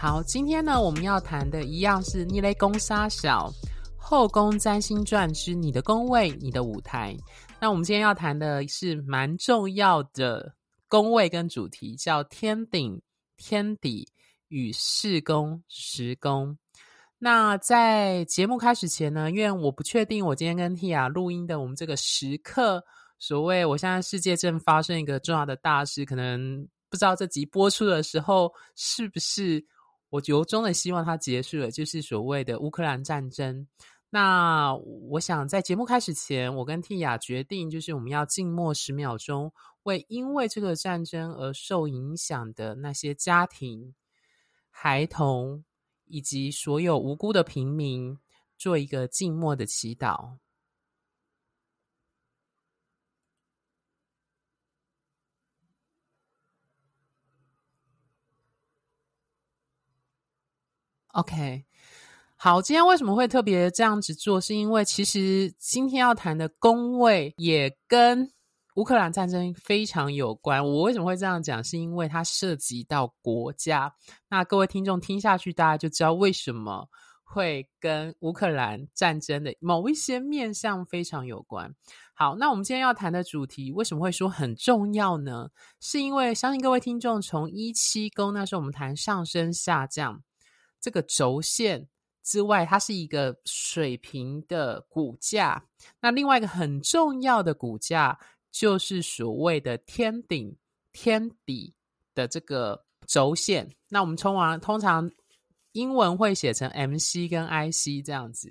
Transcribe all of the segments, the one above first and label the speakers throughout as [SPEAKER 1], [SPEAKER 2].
[SPEAKER 1] 好，今天呢，我们要谈的一样是逆雷攻杀小后宫占星传之你的宫位，你的舞台。那我们今天要谈的是蛮重要的宫位跟主题，叫天顶、天底与四宫、十宫。那在节目开始前呢，因为我不确定我今天跟 Tia 录音的我们这个时刻，所谓我现在世界正发生一个重要的大事，可能不知道这集播出的时候是不是。我由衷的希望它结束了，就是所谓的乌克兰战争。那我想在节目开始前，我跟 Tia 决定，就是我们要静默十秒钟，为因为这个战争而受影响的那些家庭、孩童以及所有无辜的平民，做一个静默的祈祷。OK，好，今天为什么会特别这样子做？是因为其实今天要谈的宫位也跟乌克兰战争非常有关。我为什么会这样讲？是因为它涉及到国家。那各位听众听下去，大家就知道为什么会跟乌克兰战争的某一些面向非常有关。好，那我们今天要谈的主题为什么会说很重要呢？是因为相信各位听众从一七宫那时候我们谈上升下降。这个轴线之外，它是一个水平的骨架。那另外一个很重要的骨架，就是所谓的天顶、天底的这个轴线。那我们通常通常英文会写成 MC 跟 IC 这样子。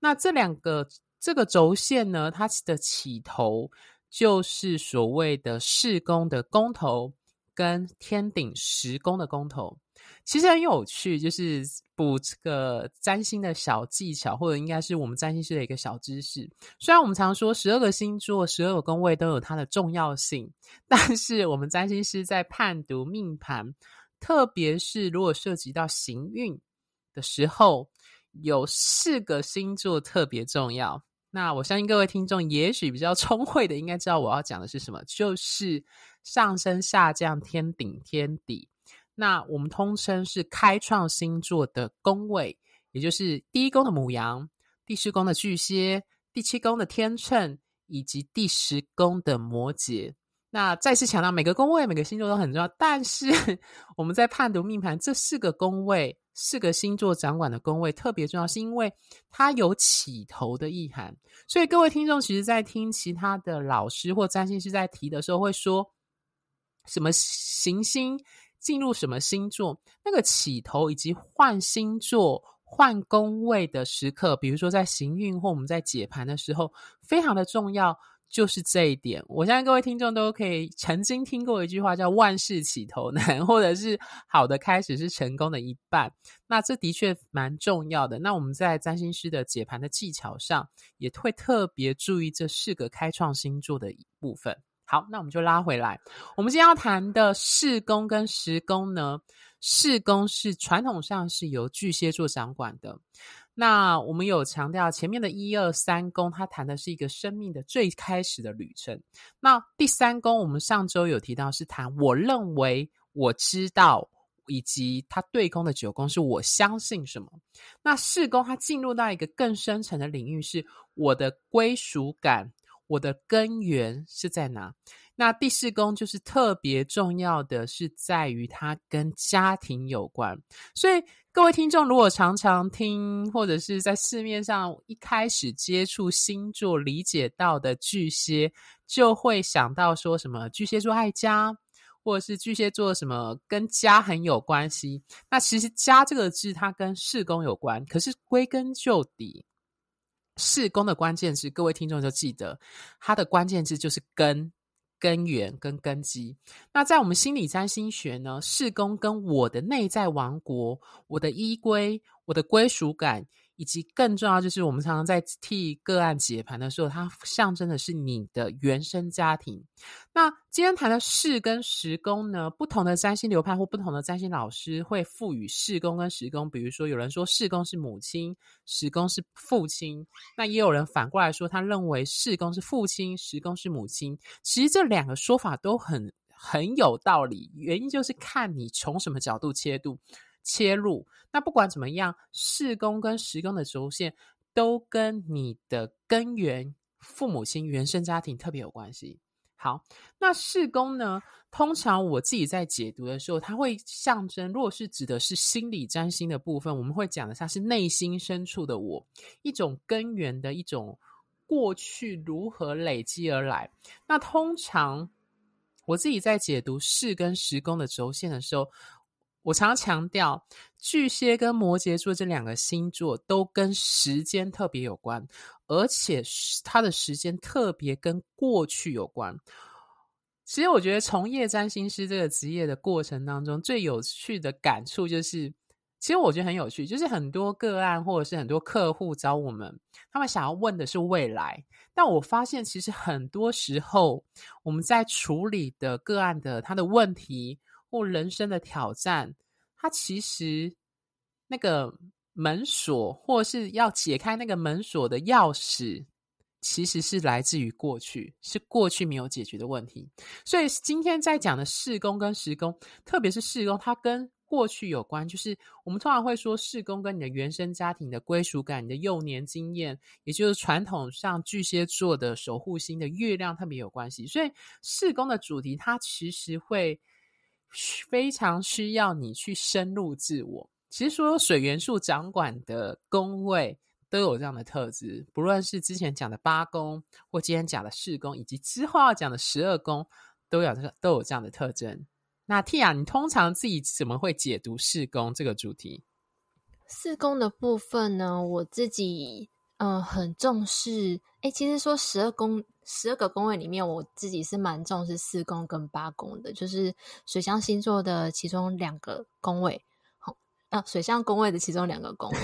[SPEAKER 1] 那这两个这个轴线呢，它的起头就是所谓的四宫的宫头跟天顶十宫的宫头。其实很有趣，就是补这个占星的小技巧，或者应该是我们占星师的一个小知识。虽然我们常说十二个星座、十二个宫位都有它的重要性，但是我们占星师在判读命盘，特别是如果涉及到行运的时候，有四个星座特别重要。那我相信各位听众也许比较聪慧的，应该知道我要讲的是什么，就是上升、下降、天顶、天底。那我们通称是开创星座的宫位，也就是第一宫的母羊、第四宫的巨蟹、第七宫的天秤以及第十宫的摩羯。那再次强调，每个宫位、每个星座都很重要，但是 我们在判读命盘，这四个宫位、四个星座掌管的宫位特别重要，是因为它有起头的意涵。所以各位听众，其实在听其他的老师或占星师在提的时候，会说什么行星。进入什么星座，那个起头以及换星座、换宫位的时刻，比如说在行运或我们在解盘的时候，非常的重要，就是这一点。我相信各位听众都可以曾经听过一句话，叫“万事起头难”，或者是“好的开始是成功的一半”。那这的确蛮重要的。那我们在占星师的解盘的技巧上，也会特别注意这四个开创星座的一部分。好，那我们就拉回来。我们今天要谈的四宫跟十宫呢，四宫是传统上是由巨蟹座掌管的。那我们有强调前面的一二三宫，它谈的是一个生命的最开始的旅程。那第三宫，我们上周有提到是谈我认为、我知道，以及它对宫的九宫是我相信什么。那四宫它进入到一个更深层的领域，是我的归属感。我的根源是在哪？那第四宫就是特别重要的，是在于它跟家庭有关。所以各位听众，如果常常听或者是在市面上一开始接触星座，理解到的巨蟹，就会想到说什么巨蟹座爱家，或者是巨蟹座什么跟家很有关系。那其实“家”这个字，它跟四宫有关，可是归根究底。四宫的关键字，各位听众就记得，它的关键字就是根，根源跟根基。那在我们心理占星学呢，四宫跟我的内在王国、我的依归、我的归属感。以及更重要，就是我们常常在替个案解盘的时候，它象征的是你的原生家庭。那今天谈的事跟时宫呢，不同的占星流派或不同的占星老师会赋予事宫跟时宫，比如说有人说事宫是母亲，时宫是父亲，那也有人反过来说，他认为事宫是父亲，时宫是母亲。其实这两个说法都很很有道理，原因就是看你从什么角度切入。切入，那不管怎么样，四宫跟十宫的轴线都跟你的根源、父母亲、原生家庭特别有关系。好，那四宫呢？通常我自己在解读的时候，它会象征，如果是指的是心理占星的部分，我们会讲的它是内心深处的我，一种根源的一种过去如何累积而来。那通常我自己在解读四跟十宫的轴线的时候，我常常强调，巨蟹跟摩羯座这两个星座都跟时间特别有关，而且它的时间特别跟过去有关。其实，我觉得从业占星师这个职业的过程当中，最有趣的感触就是，其实我觉得很有趣，就是很多个案或者是很多客户找我们，他们想要问的是未来，但我发现其实很多时候我们在处理的个案的他的问题。人生的挑战，它其实那个门锁，或是要解开那个门锁的钥匙，其实是来自于过去，是过去没有解决的问题。所以今天在讲的四宫跟十宫，特别是四宫，它跟过去有关。就是我们通常会说，四宫跟你的原生家庭的归属感、你的幼年经验，也就是传统上巨蟹座的守护星的月亮特别有关系。所以四宫的主题，它其实会。非常需要你去深入自我。其实，所有水元素掌管的宫位都有这样的特质，不论是之前讲的八宫，或今天讲的四宫，以及之后要讲的十二宫，都有这个都有这样的特征。那 Tia，你通常自己怎么会解读四宫这个主题？
[SPEAKER 2] 四宫的部分呢，我自己嗯、呃、很重视。诶，其实说十二宫。十二个宫位里面，我自己是蛮重视四宫跟八宫的，就是水象星座的其中两个宫位，好，啊，水象宫位的其中两个宫位。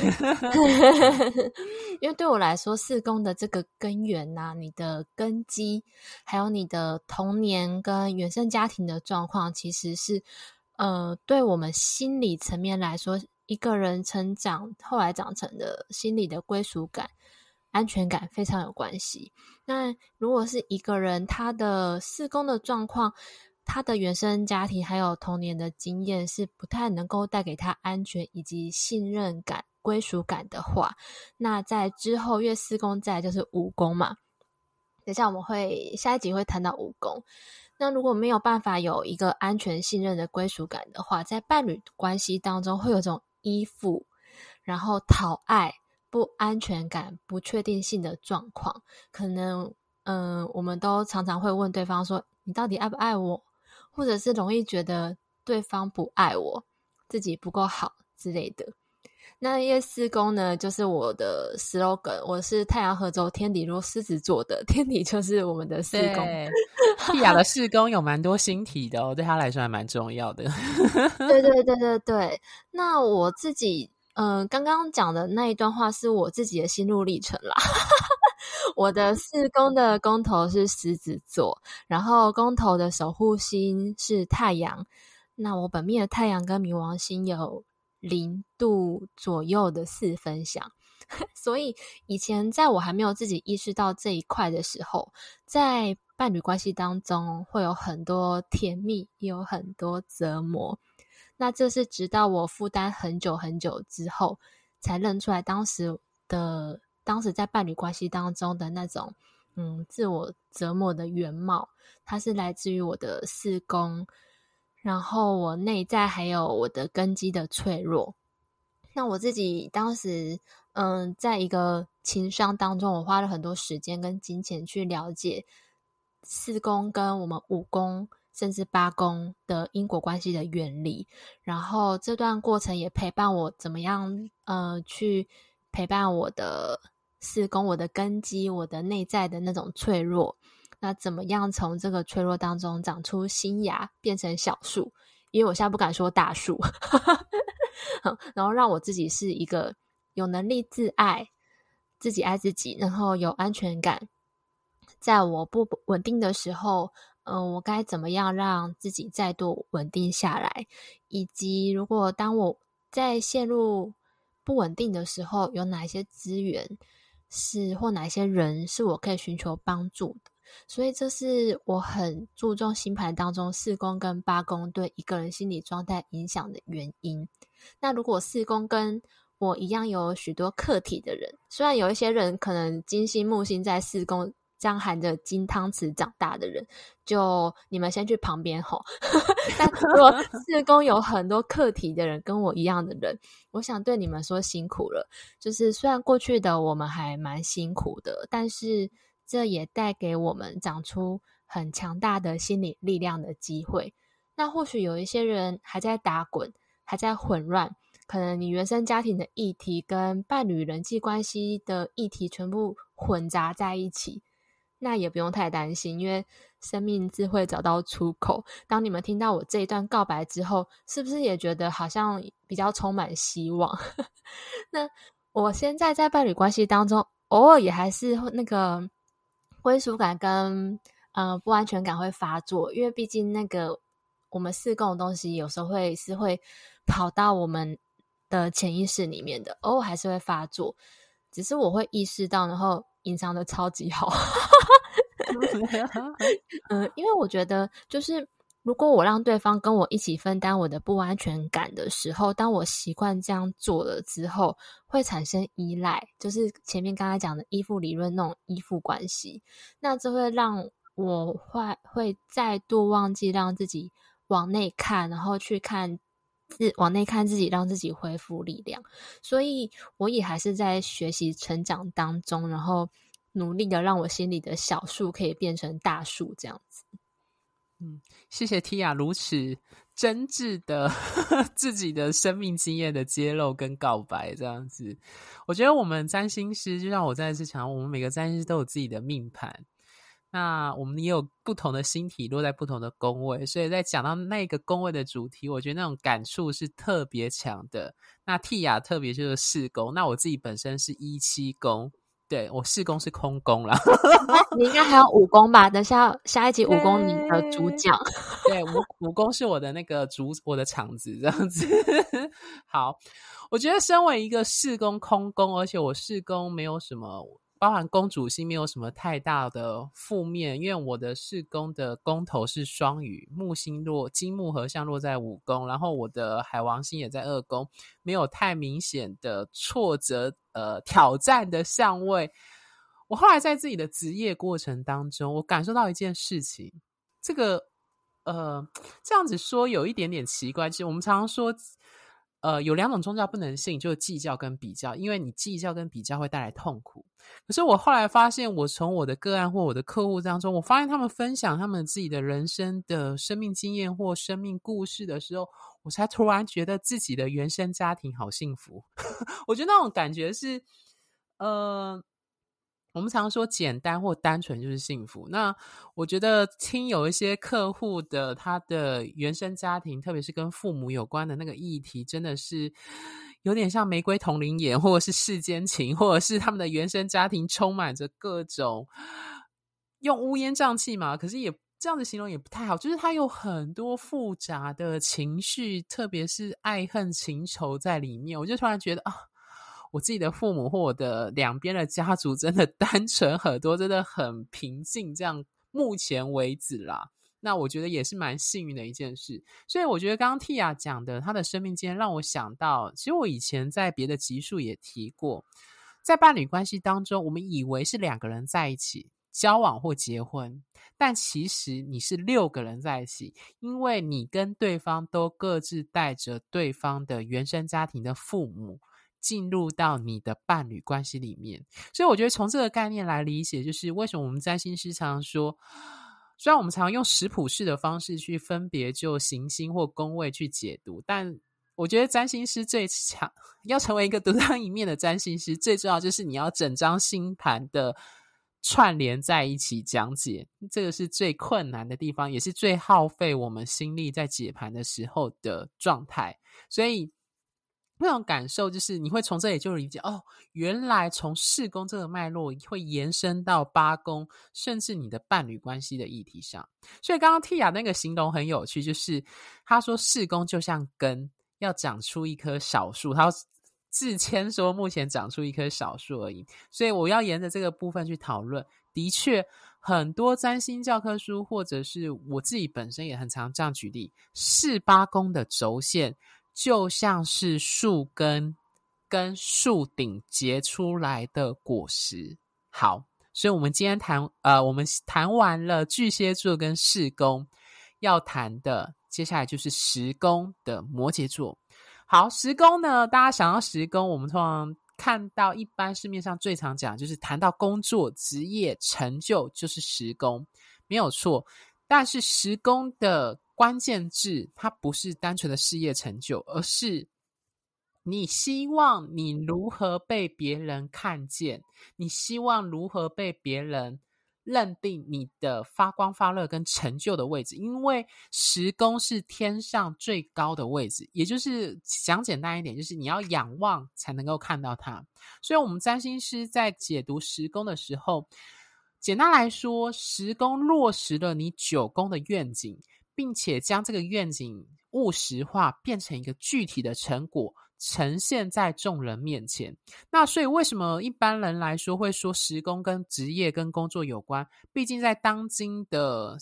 [SPEAKER 2] 因为对我来说，四宫的这个根源呐、啊，你的根基，还有你的童年跟原生家庭的状况，其实是，呃，对我们心理层面来说，一个人成长后来长成的心理的归属感。安全感非常有关系。那如果是一个人，他的四宫的状况，他的原生家庭还有童年的经验是不太能够带给他安全以及信任感、归属感的话，那在之后，月四宫在就是五宫嘛。等下我们会下一集会谈到五宫。那如果没有办法有一个安全、信任的归属感的话，在伴侣关系当中会有种依附，然后讨爱。不安全感、不确定性的状况，可能，嗯、我们都常常会问对方说：“你到底爱不爱我？”或者是容易觉得对方不爱我，自己不够好之类的。那夜四宫呢，就是我的 slogan，我是太阳合轴天底落狮子座的，天底就是我们的四宫。
[SPEAKER 1] Tia 的四宫有蛮多星体的哦，对他来说还蛮重要的。
[SPEAKER 2] 对对对对对，那我自己。嗯，刚刚讲的那一段话是我自己的心路历程啦。我的四宫的宫头是狮子座，然后宫头的守护星是太阳。那我本命的太阳跟冥王星有零度左右的四分相，所以以前在我还没有自己意识到这一块的时候，在伴侣关系当中会有很多甜蜜，也有很多折磨。那这是直到我负担很久很久之后，才认出来当时的当时在伴侣关系当中的那种嗯自我折磨的原貌，它是来自于我的四宫，然后我内在还有我的根基的脆弱。那我自己当时嗯，在一个情商当中，我花了很多时间跟金钱去了解四宫跟我们五宫。甚至八宫的因果关系的原理，然后这段过程也陪伴我怎么样，呃，去陪伴我的四宫、我的根基、我的内在的那种脆弱，那怎么样从这个脆弱当中长出新芽，变成小树？因为我现在不敢说大树，然后让我自己是一个有能力自爱、自己爱自己，然后有安全感。在我不稳定的时候，嗯、我该怎么样让自己再度稳定下来？以及如果当我在陷入不稳定的时候，有哪些资源是或哪些人是我可以寻求帮助的？所以这是我很注重星盘当中四宫跟八宫对一个人心理状态影响的原因。那如果四宫跟我一样有许多课题的人，虽然有一些人可能金星木星在四宫，这样含着金汤匙长大的人，就你们先去旁边吼。但如果 四宫有很多课题的人，跟我一样的人，我想对你们说辛苦了。就是虽然过去的我们还蛮辛苦的，但是。这也带给我们长出很强大的心理力量的机会。那或许有一些人还在打滚，还在混乱，可能你原生家庭的议题跟伴侣人际关系的议题全部混杂在一起，那也不用太担心，因为生命自会找到出口。当你们听到我这一段告白之后，是不是也觉得好像比较充满希望？那我现在在伴侣关系当中，偶尔也还是那个。归属感跟呃不安全感会发作，因为毕竟那个我们四宫的东西有时候会是会跑到我们的潜意识里面的，偶尔还是会发作，只是我会意识到，然后隐藏的超级好。嗯，因为我觉得就是。如果我让对方跟我一起分担我的不安全感的时候，当我习惯这样做了之后，会产生依赖，就是前面刚才讲的依附理论那种依附关系。那这会让我会会再度忘记让自己往内看，然后去看自往内看自己，让自己恢复力量。所以我也还是在学习成长当中，然后努力的让我心里的小树可以变成大树，这样子。
[SPEAKER 1] 嗯，谢谢 Tia 如此真挚的 自己的生命经验的揭露跟告白，这样子，我觉得我们占星师就像我再次强调，我们每个占星师都有自己的命盘，那我们也有不同的星体落在不同的宫位，所以在讲到那个宫位的主题，我觉得那种感触是特别强的。那 Tia 特别就是四宫，那我自己本身是一七宫。对，我四宫是空宫啦，
[SPEAKER 2] 你应该还有五宫吧？等下下一集五宫你的主角，
[SPEAKER 1] 对，五五宫是我的那个主，我的场子这样子。好，我觉得身为一个四宫空宫，而且我四宫没有什么。包含公主星没有什么太大的负面，因为我的四宫的宫头是双鱼，木星落金木合相落在五宫，然后我的海王星也在二宫，没有太明显的挫折呃挑战的相位。我后来在自己的职业过程当中，我感受到一件事情，这个呃这样子说有一点点奇怪，其实我们常常说。呃，有两种宗教不能信，就是计较跟比较，因为你计较跟比较会带来痛苦。可是我后来发现，我从我的个案或我的客户当中，我发现他们分享他们自己的人生的生命经验或生命故事的时候，我才突然觉得自己的原生家庭好幸福。我觉得那种感觉是，呃。我们常说简单或单纯就是幸福。那我觉得听有一些客户的他的原生家庭，特别是跟父母有关的那个议题，真的是有点像玫瑰瞳铃眼，或者是世间情，或者是他们的原生家庭充满着各种用乌烟瘴气嘛。可是也这样子形容也不太好，就是他有很多复杂的情绪，特别是爱恨情仇在里面。我就突然觉得啊。我自己的父母或我的两边的家族真的 单纯很多，真的很平静。这样目前为止啦，那我觉得也是蛮幸运的一件事。所以我觉得刚刚 Tia 讲的她的生命经验，让我想到，其实我以前在别的集数也提过，在伴侣关系当中，我们以为是两个人在一起交往或结婚，但其实你是六个人在一起，因为你跟对方都各自带着对方的原生家庭的父母。进入到你的伴侣关系里面，所以我觉得从这个概念来理解，就是为什么我们占星师常常说，虽然我们常常用食谱式的方式去分别就行星或宫位去解读，但我觉得占星师最强，要成为一个独当一面的占星师，最重要就是你要整张星盘的串联在一起讲解，这个是最困难的地方，也是最耗费我们心力在解盘的时候的状态。所以那种感受就是，你会从这里就理解哦，原来从四宫这个脉络会延伸到八宫，甚至你的伴侣关系的议题上。所以刚刚 Tia 那个形容很有趣，就是他说四宫就像根，要长出一棵小树，他自谦说目前长出一棵小树而已，所以我要沿着这个部分去讨论。的确，很多占星教科书或者是我自己本身也很常这样举例，四八宫的轴线就像是树根跟树顶结出来的果实。好，所以我们今天谈呃，我们谈完了巨蟹座跟四宫，要谈的接下来就是十宫的摩羯座。好，十宫呢？大家想要十宫，我们通常看到一般市面上最常讲，就是谈到工作、职业、成就，就是十宫，没有错。但是十宫的关键字，它不是单纯的事业成就，而是你希望你如何被别人看见，你希望如何被别人。认定你的发光发热跟成就的位置，因为十宫是天上最高的位置，也就是讲简单一点，就是你要仰望才能够看到它。所以，我们占星师在解读十宫的时候，简单来说，十宫落实了你九宫的愿景，并且将这个愿景务实化，变成一个具体的成果。呈现在众人面前。那所以，为什么一般人来说会说时工跟职业跟工作有关？毕竟在当今的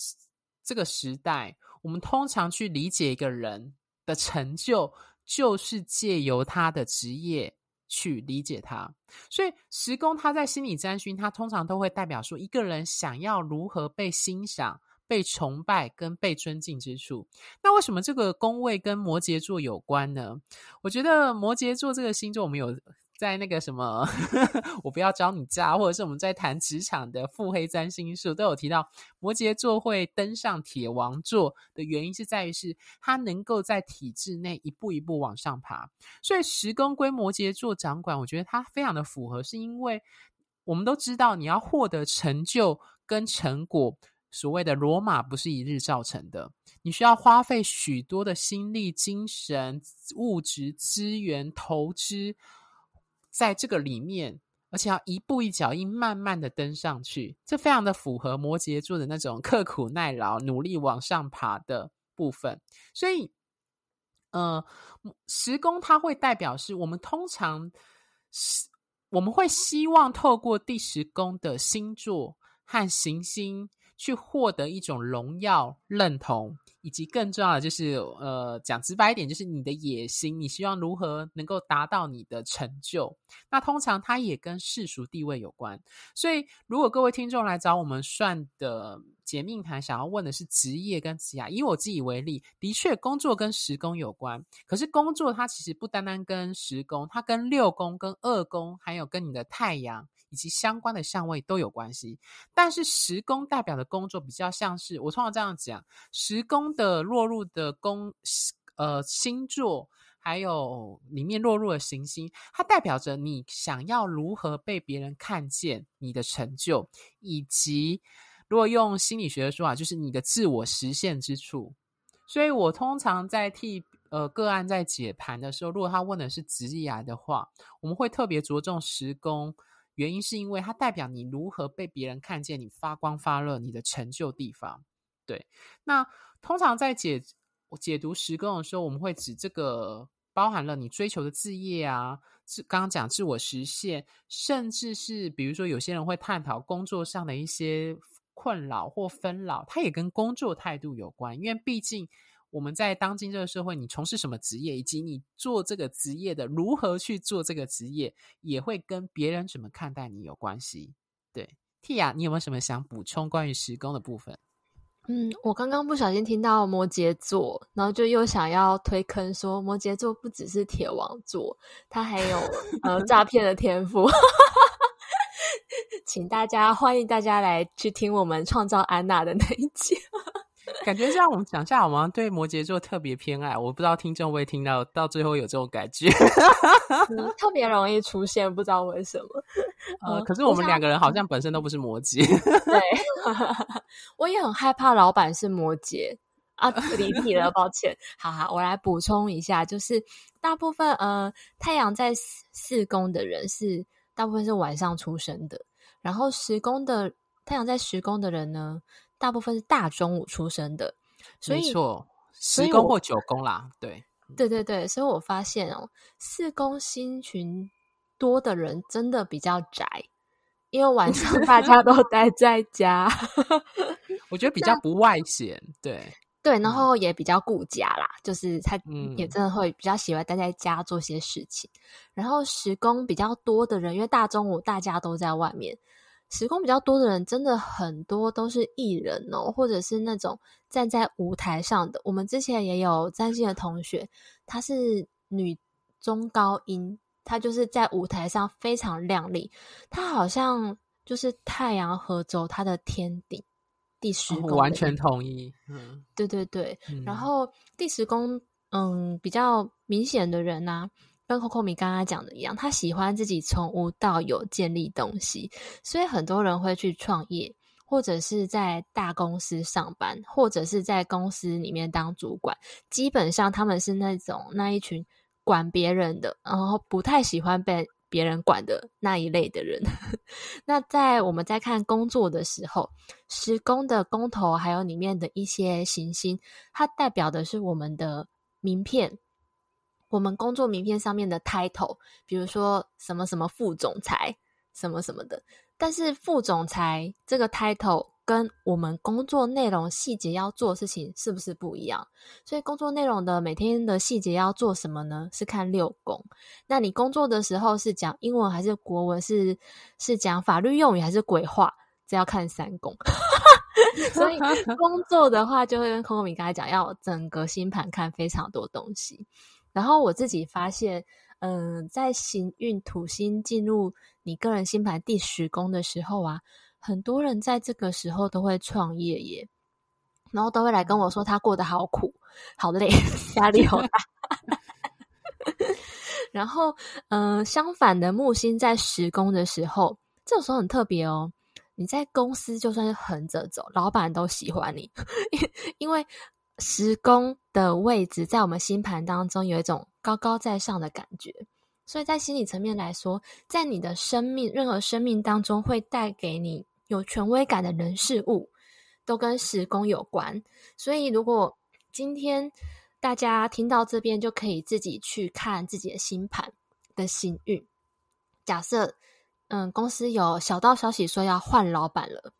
[SPEAKER 1] 这个时代，我们通常去理解一个人的成就，就是借由他的职业去理解他。所以，时工他在心理占星，他通常都会代表说，一个人想要如何被欣赏。被崇拜跟被尊敬之处，那为什么这个宫位跟摩羯座有关呢？我觉得摩羯座这个星座，我们有在那个什么，我不要找你渣，或者是我们在谈职场的腹黑占星术，都有提到摩羯座会登上铁王座的原因是在于是他能够在体制内一步一步往上爬，所以十宫归摩羯座掌管，我觉得它非常的符合，是因为我们都知道你要获得成就跟成果。所谓的罗马不是一日造成的，你需要花费许多的心力、精神、物质资源投资在这个里面，而且要一步一脚印，慢慢的登上去。这非常的符合摩羯座的那种刻苦耐劳、努力往上爬的部分。所以，呃，十宫它会代表是我们通常是我们会希望透过第十宫的星座和行星。去获得一种荣耀、认同，以及更重要的就是，呃，讲直白一点，就是你的野心，你希望如何能够达到你的成就。那通常它也跟世俗地位有关。所以，如果各位听众来找我们算的解命盘，想要问的是职业跟职业，以我自己为例，的确工作跟十宫有关。可是工作它其实不单单跟十宫，它跟六宫、跟二宫，还有跟你的太阳。以及相关的相位都有关系，但是十宫代表的工作比较像是我通常这样讲，十宫的落入的宫呃星座，还有里面落入的行星，它代表着你想要如何被别人看见你的成就，以及如果用心理学的说法，就是你的自我实现之处。所以我通常在替呃个案在解盘的时候，如果他问的是职业的话，我们会特别着重十宫。原因是因为它代表你如何被别人看见，你发光发热，你的成就地方。对，那通常在解解读十宫的时候，我们会指这个包含了你追求的志业啊，自刚刚讲自我实现，甚至是比如说有些人会探讨工作上的一些困扰或纷扰，它也跟工作态度有关，因为毕竟。我们在当今这个社会，你从事什么职业，以及你做这个职业的如何去做这个职业，也会跟别人怎么看待你有关系。对，Tia，你有没有什么想补充关于时工的部分？
[SPEAKER 2] 嗯，我刚刚不小心听到摩羯座，然后就又想要推坑说摩羯座不只是铁王座，他还有呃诈骗的天赋。请大家欢迎大家来去听我们创造安娜的那一集。
[SPEAKER 1] 感觉这样我们讲下，我们对摩羯座特别偏爱。我不知道听众会听到，到最后有这种感觉，
[SPEAKER 2] 嗯、特别容易出现，不知道为什么。
[SPEAKER 1] 呃，可是我们两个人好像本身都不是摩羯。
[SPEAKER 2] 对，我也很害怕老板是摩羯啊，离题了，抱歉。好好，我来补充一下，就是大部分呃，太阳在四宫的人是大部分是晚上出生的，然后十宫的太阳在十宫的人呢，大部分是大中午出生的，所以没错，
[SPEAKER 1] 十宫或九宫啦，对。
[SPEAKER 2] 对对对，所以我发现哦，四宫星群多的人真的比较宅，因为晚上大家都待在家。
[SPEAKER 1] 我觉得比较不外显，对
[SPEAKER 2] 对，然后也比较顾家啦，就是他也真的会比较喜欢待在家做些事情。嗯、然后十宫比较多的人，因为大中午大家都在外面。十宫比较多的人，真的很多都是艺人哦，或者是那种站在舞台上的。我们之前也有占星的同学，她是女中高音，她就是在舞台上非常亮丽。她好像就是太阳合轴她的天顶第十宫，
[SPEAKER 1] 我完全同意。嗯，
[SPEAKER 2] 对对对。嗯、然后第十宫，嗯，比较明显的人呢、啊。跟 Coco 米刚刚讲的一样，他喜欢自己从无到有建立东西，所以很多人会去创业，或者是在大公司上班，或者是在公司里面当主管。基本上他们是那种那一群管别人的，然后不太喜欢被别人管的那一类的人。那在我们在看工作的时候，十宫的工头还有里面的一些行星，它代表的是我们的名片。我们工作名片上面的 title，比如说什么什么副总裁，什么什么的。但是副总裁这个 title 跟我们工作内容细节要做事情是不是不一样？所以工作内容的每天的细节要做什么呢？是看六宫。那你工作的时候是讲英文还是国文？是是讲法律用语还是鬼话？这要看三宫。所以工作的话，就会跟 Coco 米刚才讲，要整个星盘看非常多东西。然后我自己发现，嗯、在行运土星进入你个人星盘第十宫的时候啊，很多人在这个时候都会创业耶，然后都会来跟我说他过得好苦、好累、压力好大。然后，嗯、相反的木星在十宫的时候，这种时候很特别哦。你在公司就算是横着走，老板都喜欢你，因为。十宫的位置在我们星盘当中有一种高高在上的感觉，所以在心理层面来说，在你的生命任何生命当中会带给你有权威感的人事物，都跟十宫有关。所以如果今天大家听到这边，就可以自己去看自己的星盘的幸运。假设嗯，公司有小道消息说要换老板了。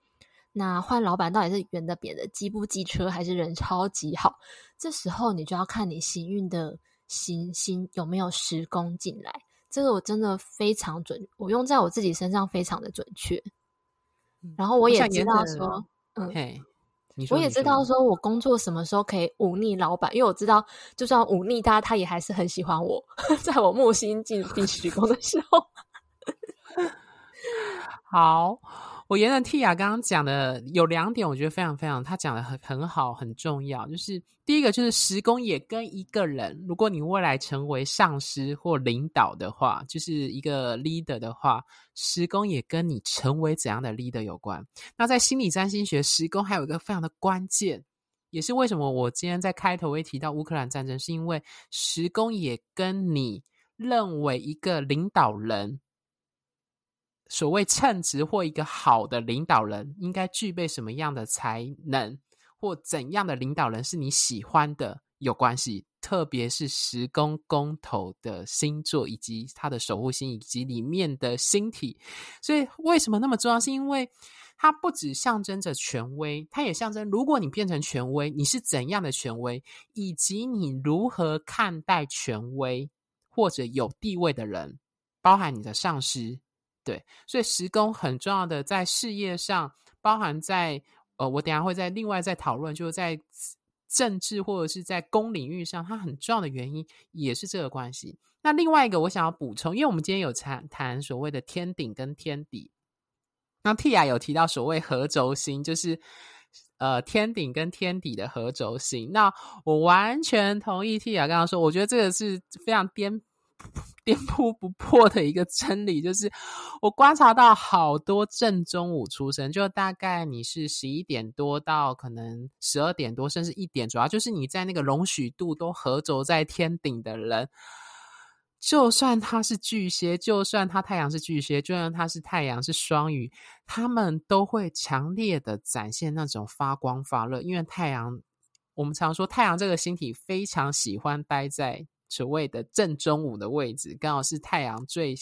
[SPEAKER 2] 那换老板到底是圆的扁的，机不机车，还是人超级好？这时候你就要看你行运的行星有没有时工进来。这个我真的非常准，我用在我自己身上非常的准确。然后我也知道说，嗯，你说，我也知道说我工作什么时候可以忤逆老板，因为我知道就算忤逆他，他也还是很喜欢我。在我木星进第十宫的时候，
[SPEAKER 1] 好。我沿着 Tia 刚刚讲的有两点，我觉得非常非常，他讲的很很好，很重要。就是第一个，就是时宫也跟一个人，如果你未来成为上司或领导的话，就是一个 leader 的话，时宫也跟你成为怎样的 leader 有关。那在心理占星学，时宫还有一个非常的关键，也是为什么我今天在开头会提到乌克兰战争，是因为时宫也跟你认为一个领导人。所谓称职或一个好的领导人，应该具备什么样的才能，或怎样的领导人是你喜欢的有关系。特别是十宫宫头的星座，以及它的守护星，以及里面的星体。所以为什么那么重要？是因为它不只象征着权威，它也象征如果你变成权威，你是怎样的权威，以及你如何看待权威或者有地位的人，包含你的上司。对，所以时宫很重要的在事业上，包含在呃，我等下会再另外再讨论，就是在政治或者是在公领域上，它很重要的原因也是这个关系。那另外一个我想要补充，因为我们今天有谈谈所谓的天顶跟天底，那 Tia 有提到所谓合轴心，就是呃天顶跟天底的合轴心。那我完全同意 Tia 刚刚说，我觉得这个是非常颠。颠扑不破的一个真理，就是我观察到好多正中午出生，就大概你是十一点多到可能十二点多，甚至一点，主要就是你在那个容许度都合轴在天顶的人，就算他是巨蟹，就算他太阳是巨蟹，就算他是太阳是双鱼，他们都会强烈的展现那种发光发热，因为太阳，我们常说太阳这个星体非常喜欢待在。所谓的正中午的位置，刚好是太阳最，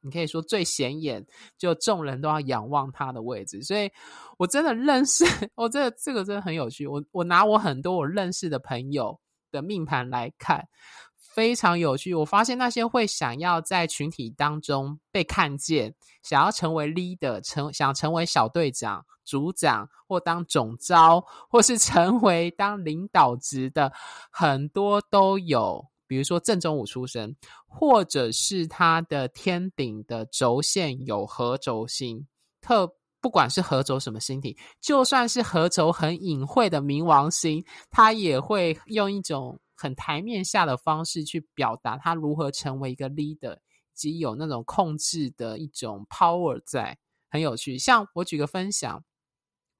[SPEAKER 1] 你可以说最显眼，就众人都要仰望它的位置。所以，我真的认识，我这这个真的很有趣。我我拿我很多我认识的朋友的命盘来看，非常有趣。我发现那些会想要在群体当中被看见，想要成为 leader，成想成为小队长。组长或当总召，或是成为当领导职的，很多都有。比如说正中午出生，或者是他的天顶的轴线有合轴星，特不管是合轴什么星体，就算是合轴很隐晦的冥王星，他也会用一种很台面下的方式去表达他如何成为一个 leader，以及有那种控制的一种 power 在，很有趣。像我举个分享。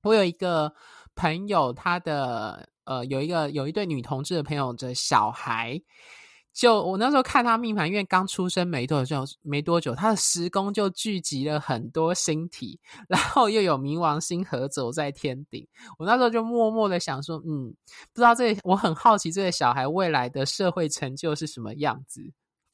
[SPEAKER 1] 我有一个朋友，他的呃，有一个有一对女同志的朋友的小孩，就我那时候看他命盘，因为刚出生没多久，没多久，他的时宫就聚集了很多星体，然后又有冥王星合走在天顶。我那时候就默默的想说，嗯，不知道这，我很好奇这个小孩未来的社会成就是什么样子，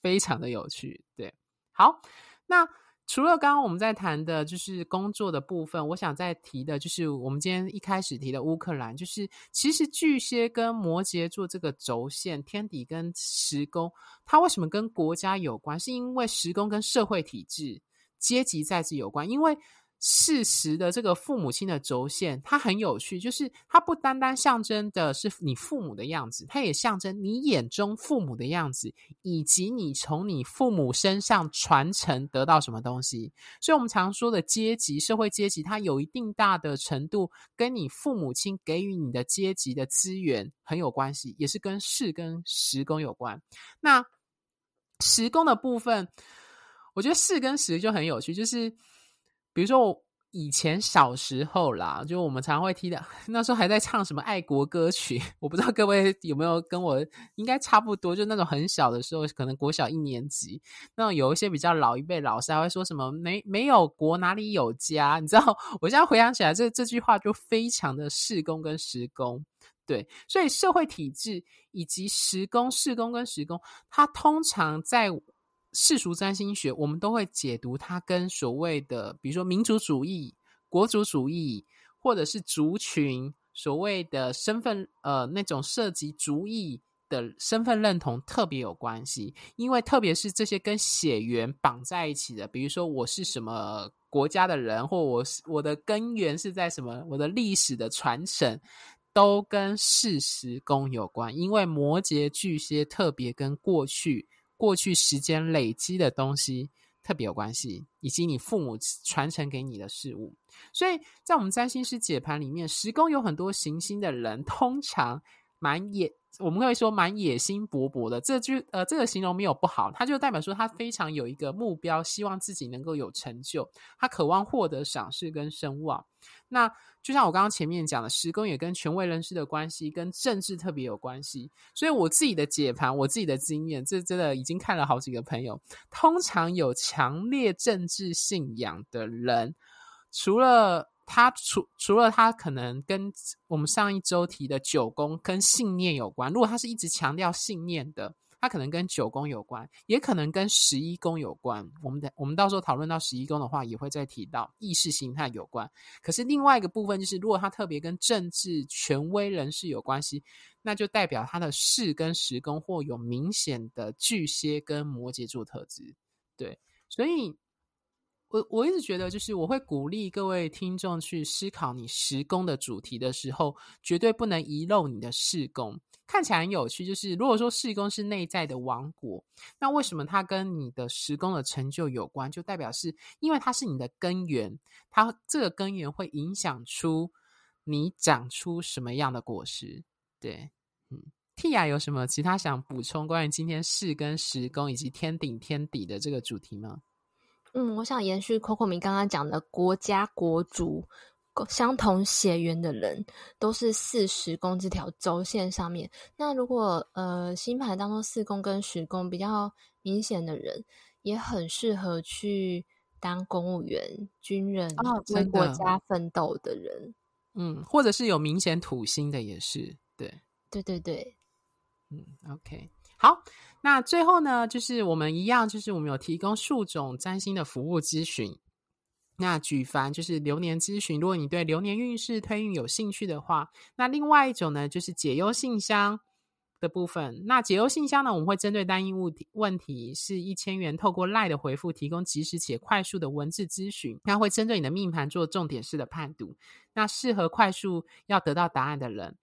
[SPEAKER 1] 非常的有趣。对，好，那。除了刚刚我们在谈的，就是工作的部分，我想再提的，就是我们今天一开始提的乌克兰，就是其实巨蟹跟摩羯座这个轴线，天底跟时工，它为什么跟国家有关？是因为时工跟社会体制、阶级在这有关，因为。事实的这个父母亲的轴线，它很有趣，就是它不单单象征的是你父母的样子，它也象征你眼中父母的样子，以及你从你父母身上传承得到什么东西。所以，我们常说的阶级、社会阶级，它有一定大的程度跟你父母亲给予你的阶级的资源很有关系，也是跟事跟时工有关。那时工的部分，我觉得事跟时就很有趣，就是。比如说，我以前小时候啦，就我们常会听的，那时候还在唱什么爱国歌曲，我不知道各位有没有跟我应该差不多，就那种很小的时候，可能国小一年级，那种有一些比较老一辈老师还会说什么“没没有国哪里有家”，你知道？我现在回想起来，这这句话就非常的事工跟时工，对，所以社会体制以及时工、事工跟时工，它通常在。世俗占星学，我们都会解读它跟所谓的，比如说民族主义、国族主义，或者是族群所谓的身份，呃，那种涉及族裔的身份认同特别有关系。因为特别是这些跟血缘绑在一起的，比如说我是什么国家的人，或我是我的根源是在什么，我的历史的传承都跟事实宫有关。因为摩羯巨蟹特别跟过去。过去时间累积的东西特别有关系，以及你父母传承给你的事物。所以在我们占星师解盘里面，十宫有很多行星的人，通常蛮野，我们会说蛮野心勃勃的。这句呃，这个形容没有不好，它就代表说他非常有一个目标，希望自己能够有成就，他渴望获得赏识跟声望。那就像我刚刚前面讲的，十宫也跟权威人士的关系，跟政治特别有关系。所以我自己的解盘，我自己的经验，这真的已经看了好几个朋友。通常有强烈政治信仰的人，除了他除除了他可能跟我们上一周提的九宫跟信念有关，如果他是一直强调信念的。它可能跟九宫有关，也可能跟十一宫有关。我们的我们到时候讨论到十一宫的话，也会再提到意识形态有关。可是另外一个部分就是，如果它特别跟政治权威人士有关系，那就代表他的事跟时宫或有明显的巨蟹跟摩羯座特质。对，所以我我一直觉得，就是我会鼓励各位听众去思考你时宫的主题的时候，绝对不能遗漏你的事宫。看起来很有趣，就是如果说事宫是内在的王国，那为什么它跟你的时宫的成就有关？就代表是因为它是你的根源，它这个根源会影响出你长出什么样的果实。对，嗯，Tia 有什么其他想补充关于今天四跟十宫以及天顶天底的这个主题吗？
[SPEAKER 2] 嗯，我想延续 Coco 米刚刚讲的国家国族相同血缘的人，都是四十宫这条轴线上面。那如果呃星盘当中四宫跟十宫比较明显的人，也很适合去当公务员、军人，
[SPEAKER 1] 哦，
[SPEAKER 2] 为国家奋斗的人。
[SPEAKER 1] 嗯，或者是有明显土星的也是，对，
[SPEAKER 2] 对对对，
[SPEAKER 1] 嗯，OK，好。那最后呢，就是我们一样，就是我们有提供数种占星的服务咨询。那举凡就是流年咨询，如果你对流年运势推运有兴趣的话，那另外一种呢，就是解忧信箱的部分。那解忧信箱呢，我们会针对单一物体问题是一千元，透过赖的回复提供及时且快速的文字咨询。那会针对你的命盘做重点式的判读，那适合快速要得到答案的人。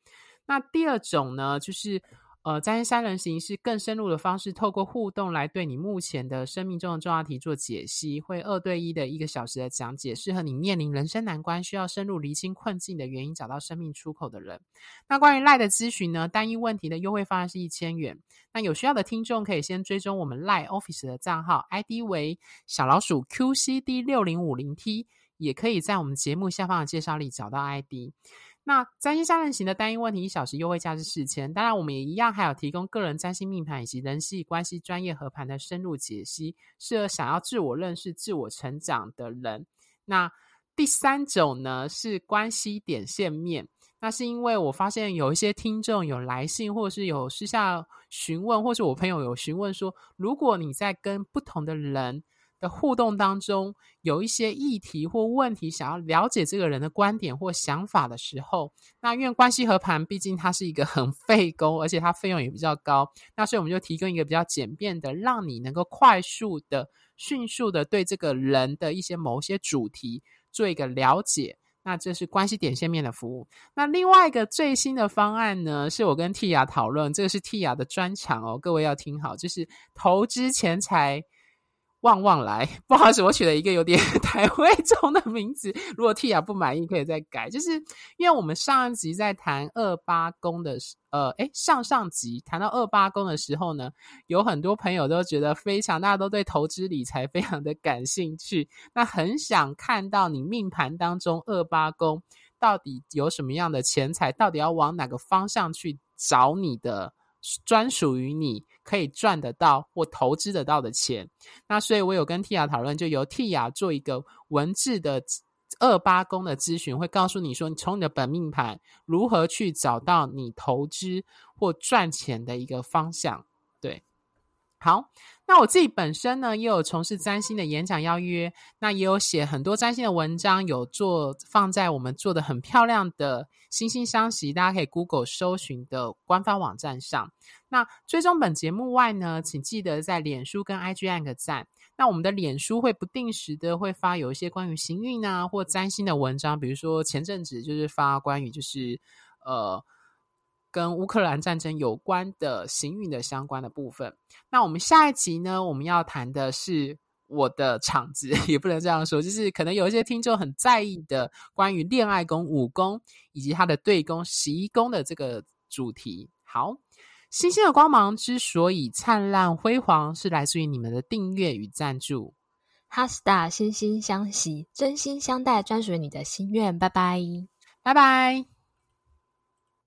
[SPEAKER 1] 那第二种呢，就是。呃，占星三人行是更深入的方式，透过互动来对你目前的生命中的重要题做解析，会二对一的一个小时的讲解，适合你面临人生难关，需要深入厘清困境的原因，找到生命出口的人。那关于赖的咨询呢，单一问题的优惠方案是一千元。那有需要的听众可以先追踪我们赖 Office 的账号，ID 为小老鼠 QCD 六零五零 T，也可以在我们节目下方的介绍里找到 ID。那占星三人行的单一问题一小时优惠价是四千，当然我们也一样还有提供个人占星命盘以及人际关系专业合盘的深入解析，适合想要自我认识、自我成长的人。那第三种呢是关系点线面，那是因为我发现有一些听众有来信，或者是有私下询问，或是我朋友有询问说，如果你在跟不同的人的互动当中，有一些议题或问题，想要了解这个人的观点或想法的时候，那因为关系合盘，毕竟它是一个很费工，而且它费用也比较高，那所以我们就提供一个比较简便的，让你能够快速的、迅速的对这个人的一些某些主题做一个了解。那这是关系点线面的服务。那另外一个最新的方案呢，是我跟 Tia 讨论，这个是 Tia 的专长哦，各位要听好，就是投资钱财。旺旺来，不好意思，我取了一个有点 台湾中的名字。如果 Tia 不满意，可以再改。就是因为我们上一集在谈二八宫的时，呃，诶，上上集谈到二八宫的时候呢，有很多朋友都觉得非常，大家都对投资理财非常的感兴趣，那很想看到你命盘当中二八宫到底有什么样的钱财，到底要往哪个方向去找你的。专属于你可以赚得到或投资得到的钱，那所以我有跟 Tia 讨论，就由 Tia 做一个文字的二八宫的咨询，会告诉你说，你从你的本命盘如何去找到你投资或赚钱的一个方向。对，好。那我自己本身呢，也有从事占星的演讲邀约，那也有写很多占星的文章，有做放在我们做的很漂亮的星星相惜，大家可以 Google 搜寻的官方网站上。那追踪本节目外呢，请记得在脸书跟 IG 按个赞。那我们的脸书会不定时的会发有一些关于行运啊或占星的文章，比如说前阵子就是发关于就是呃。跟乌克兰战争有关的行运的相关的部分。那我们下一集呢，我们要谈的是我的场子，也不能这样说，就是可能有一些听众很在意的关于恋爱宫、五宫以及它的对宫十一宫的这个主题。好，星星的光芒之所以灿烂辉煌，是来自于你们的订阅与赞助。
[SPEAKER 2] 哈斯塔惺惺相惜，真心相待，专属于你的心愿。拜拜，
[SPEAKER 1] 拜拜。